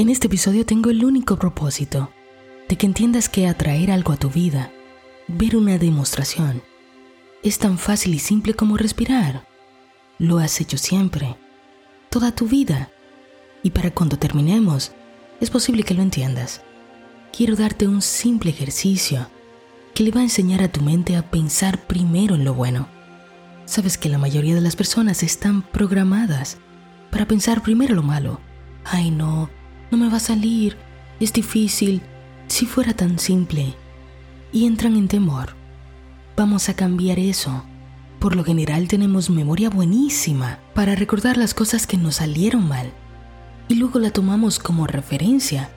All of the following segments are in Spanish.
En este episodio tengo el único propósito de que entiendas que atraer algo a tu vida, ver una demostración, es tan fácil y simple como respirar. Lo has hecho siempre, toda tu vida. Y para cuando terminemos, es posible que lo entiendas. Quiero darte un simple ejercicio que le va a enseñar a tu mente a pensar primero en lo bueno. Sabes que la mayoría de las personas están programadas para pensar primero lo malo. Ay no, no me va a salir, es difícil, si fuera tan simple. Y entran en temor. Vamos a cambiar eso. Por lo general tenemos memoria buenísima para recordar las cosas que nos salieron mal. Y luego la tomamos como referencia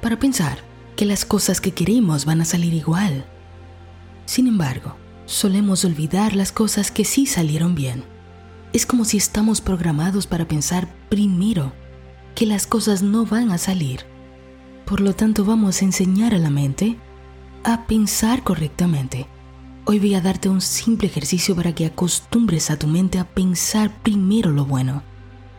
para pensar que las cosas que queremos van a salir igual. Sin embargo, solemos olvidar las cosas que sí salieron bien. Es como si estamos programados para pensar primero que las cosas no van a salir. Por lo tanto, vamos a enseñar a la mente a pensar correctamente. Hoy voy a darte un simple ejercicio para que acostumbres a tu mente a pensar primero lo bueno,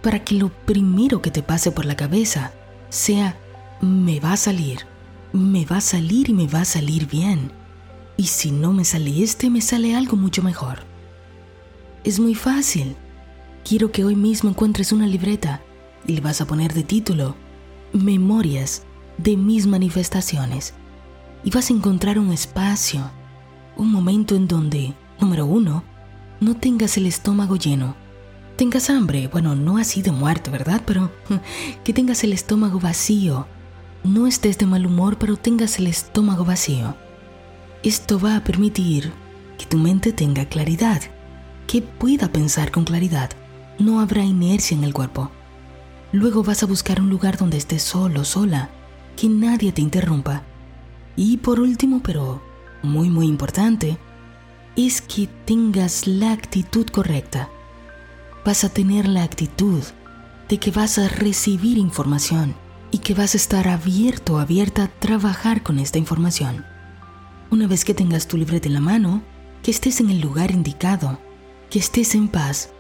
para que lo primero que te pase por la cabeza sea, me va a salir, me va a salir y me va a salir bien. Y si no me sale este, me sale algo mucho mejor. Es muy fácil. Quiero que hoy mismo encuentres una libreta le vas a poner de título Memorias de mis manifestaciones. Y vas a encontrar un espacio, un momento en donde, número uno, no tengas el estómago lleno. Tengas hambre, bueno, no así de muerte, ¿verdad? Pero que tengas el estómago vacío. No estés de mal humor, pero tengas el estómago vacío. Esto va a permitir que tu mente tenga claridad, que pueda pensar con claridad. No habrá inercia en el cuerpo. Luego vas a buscar un lugar donde estés solo, sola, que nadie te interrumpa. Y por último, pero muy muy importante, es que tengas la actitud correcta. Vas a tener la actitud de que vas a recibir información y que vas a estar abierto abierta a trabajar con esta información. Una vez que tengas tu libreta en la mano, que estés en el lugar indicado, que estés en paz,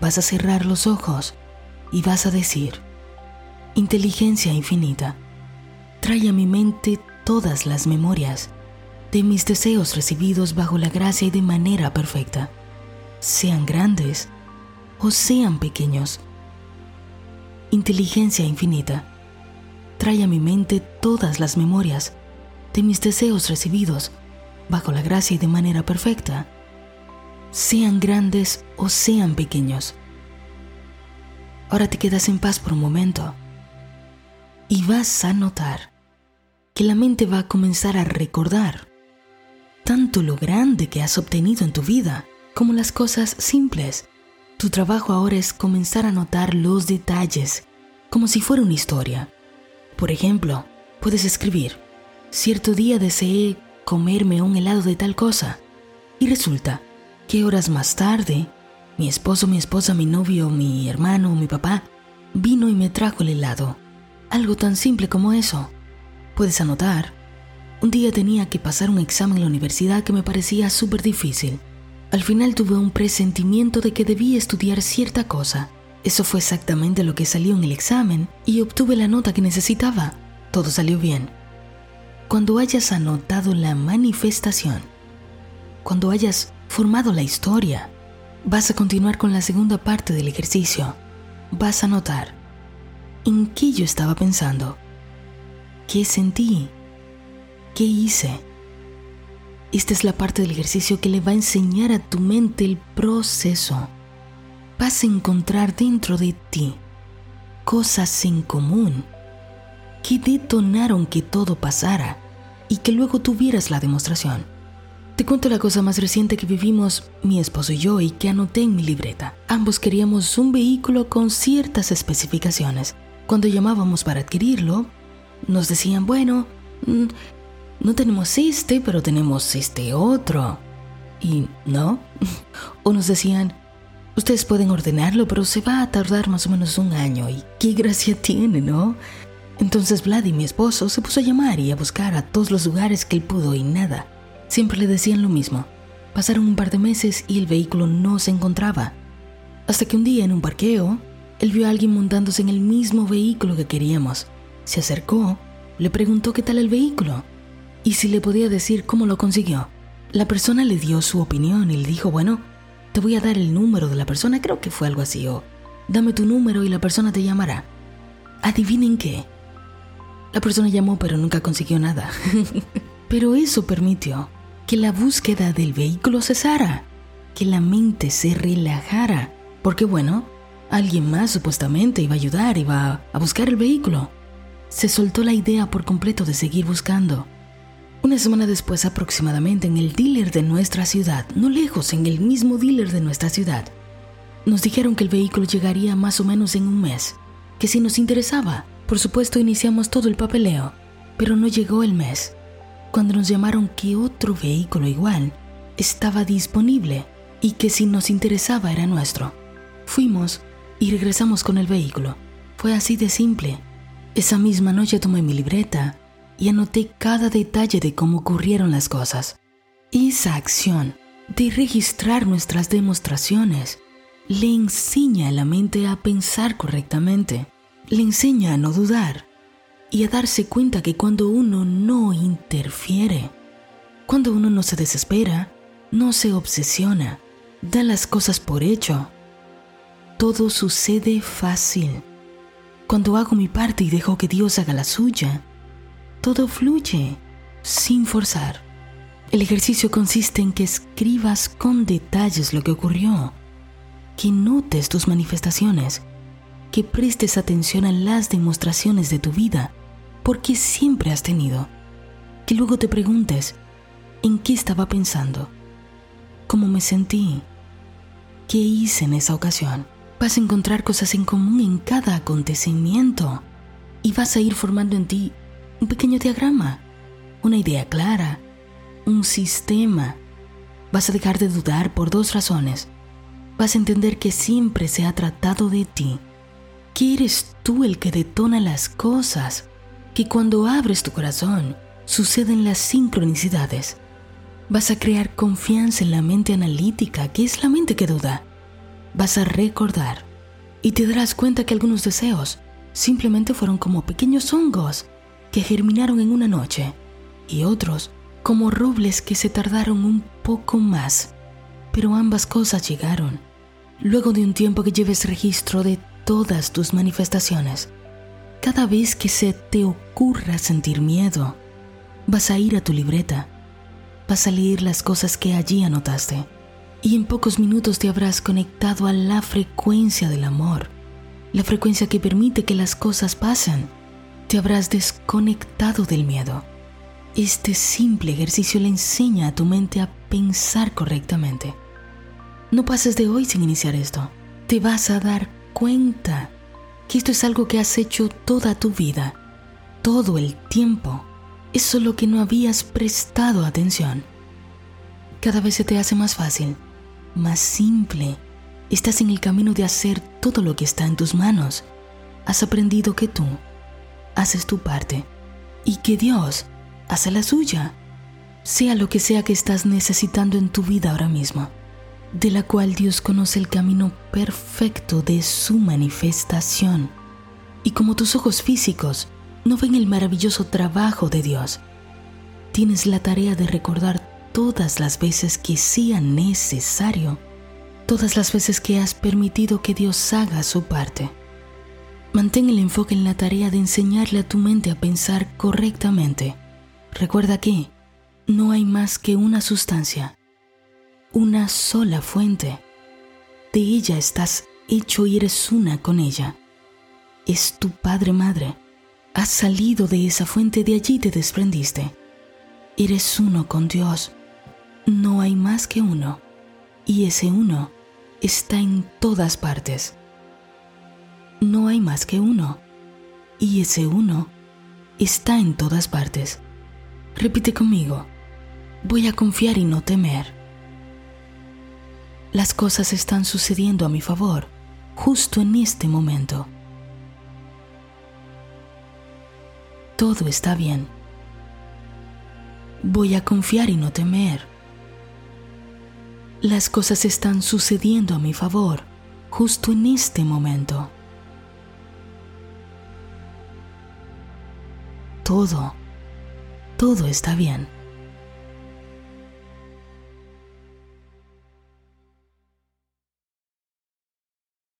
vas a cerrar los ojos y vas a decir, inteligencia infinita, trae a mi mente todas las memorias de mis deseos recibidos bajo la gracia y de manera perfecta, sean grandes o sean pequeños. Inteligencia infinita, trae a mi mente todas las memorias de mis deseos recibidos bajo la gracia y de manera perfecta, sean grandes o sean pequeños. Ahora te quedas en paz por un momento y vas a notar que la mente va a comenzar a recordar tanto lo grande que has obtenido en tu vida como las cosas simples. Tu trabajo ahora es comenzar a notar los detalles como si fuera una historia. Por ejemplo, puedes escribir, cierto día deseé comerme un helado de tal cosa y resulta que horas más tarde mi esposo, mi esposa, mi novio, mi hermano, mi papá, vino y me trajo el helado. Algo tan simple como eso. Puedes anotar. Un día tenía que pasar un examen en la universidad que me parecía súper difícil. Al final tuve un presentimiento de que debía estudiar cierta cosa. Eso fue exactamente lo que salió en el examen y obtuve la nota que necesitaba. Todo salió bien. Cuando hayas anotado la manifestación, cuando hayas formado la historia, Vas a continuar con la segunda parte del ejercicio. Vas a notar en qué yo estaba pensando, qué sentí, qué hice. Esta es la parte del ejercicio que le va a enseñar a tu mente el proceso. Vas a encontrar dentro de ti cosas en común que detonaron que todo pasara y que luego tuvieras la demostración. Te cuento la cosa más reciente que vivimos mi esposo y yo y que anoté en mi libreta. Ambos queríamos un vehículo con ciertas especificaciones. Cuando llamábamos para adquirirlo, nos decían, bueno, mm, no tenemos este, pero tenemos este otro. Y no. O nos decían, ustedes pueden ordenarlo, pero se va a tardar más o menos un año. Y qué gracia tiene, ¿no? Entonces Vlad y mi esposo se puso a llamar y a buscar a todos los lugares que él pudo y nada. Siempre le decían lo mismo. Pasaron un par de meses y el vehículo no se encontraba. Hasta que un día en un parqueo, él vio a alguien montándose en el mismo vehículo que queríamos. Se acercó, le preguntó qué tal el vehículo y si le podía decir cómo lo consiguió. La persona le dio su opinión y le dijo, bueno, te voy a dar el número de la persona, creo que fue algo así, o dame tu número y la persona te llamará. Adivinen qué. La persona llamó pero nunca consiguió nada. pero eso permitió que la búsqueda del vehículo cesara, que la mente se relajara, porque bueno, alguien más supuestamente iba a ayudar, iba a buscar el vehículo. Se soltó la idea por completo de seguir buscando. Una semana después aproximadamente en el dealer de nuestra ciudad, no lejos, en el mismo dealer de nuestra ciudad, nos dijeron que el vehículo llegaría más o menos en un mes, que si nos interesaba, por supuesto iniciamos todo el papeleo, pero no llegó el mes, cuando nos llamaron que otro vehículo igual estaba disponible y que si nos interesaba era nuestro. Fuimos y regresamos con el vehículo. Fue así de simple. Esa misma noche tomé mi libreta y anoté cada detalle de cómo ocurrieron las cosas. Esa acción de registrar nuestras demostraciones le enseña a la mente a pensar correctamente, le enseña a no dudar y a darse cuenta que cuando uno no interfiere, cuando uno no se desespera, no se obsesiona, da las cosas por hecho, todo sucede fácil. Cuando hago mi parte y dejo que Dios haga la suya, todo fluye sin forzar. El ejercicio consiste en que escribas con detalles lo que ocurrió, que notes tus manifestaciones, que prestes atención a las demostraciones de tu vida, porque siempre has tenido, que luego te preguntes, ¿en qué estaba pensando? ¿Cómo me sentí? ¿Qué hice en esa ocasión? Vas a encontrar cosas en común en cada acontecimiento y vas a ir formando en ti un pequeño diagrama, una idea clara, un sistema. Vas a dejar de dudar por dos razones. Vas a entender que siempre se ha tratado de ti, que eres tú el que detona las cosas, que cuando abres tu corazón suceden las sincronicidades. Vas a crear confianza en la mente analítica, que es la mente que duda. Vas a recordar y te darás cuenta que algunos deseos simplemente fueron como pequeños hongos que germinaron en una noche y otros como robles que se tardaron un poco más, pero ambas cosas llegaron. Luego de un tiempo que lleves registro de todas tus manifestaciones, cada vez que se te ocurra sentir miedo, vas a ir a tu libreta, vas a leer las cosas que allí anotaste y en pocos minutos te habrás conectado a la frecuencia del amor, la frecuencia que permite que las cosas pasen te habrás desconectado del miedo. Este simple ejercicio le enseña a tu mente a pensar correctamente. No pases de hoy sin iniciar esto. Te vas a dar cuenta que esto es algo que has hecho toda tu vida, todo el tiempo. Es solo que no habías prestado atención. Cada vez se te hace más fácil, más simple. Estás en el camino de hacer todo lo que está en tus manos. Has aprendido que tú haces tu parte y que Dios hace la suya, sea lo que sea que estás necesitando en tu vida ahora mismo, de la cual Dios conoce el camino perfecto de su manifestación. Y como tus ojos físicos no ven el maravilloso trabajo de Dios, tienes la tarea de recordar todas las veces que sea necesario, todas las veces que has permitido que Dios haga su parte. Mantén el enfoque en la tarea de enseñarle a tu mente a pensar correctamente. Recuerda que no hay más que una sustancia, una sola fuente. De ella estás hecho y eres una con ella. Es tu padre madre. Has salido de esa fuente, de allí te desprendiste. Eres uno con Dios. No hay más que uno. Y ese uno está en todas partes no hay más que uno, y ese uno está en todas partes. Repite conmigo, voy a confiar y no temer. Las cosas están sucediendo a mi favor, justo en este momento. Todo está bien. Voy a confiar y no temer. Las cosas están sucediendo a mi favor, justo en este momento. todo, todo está bien.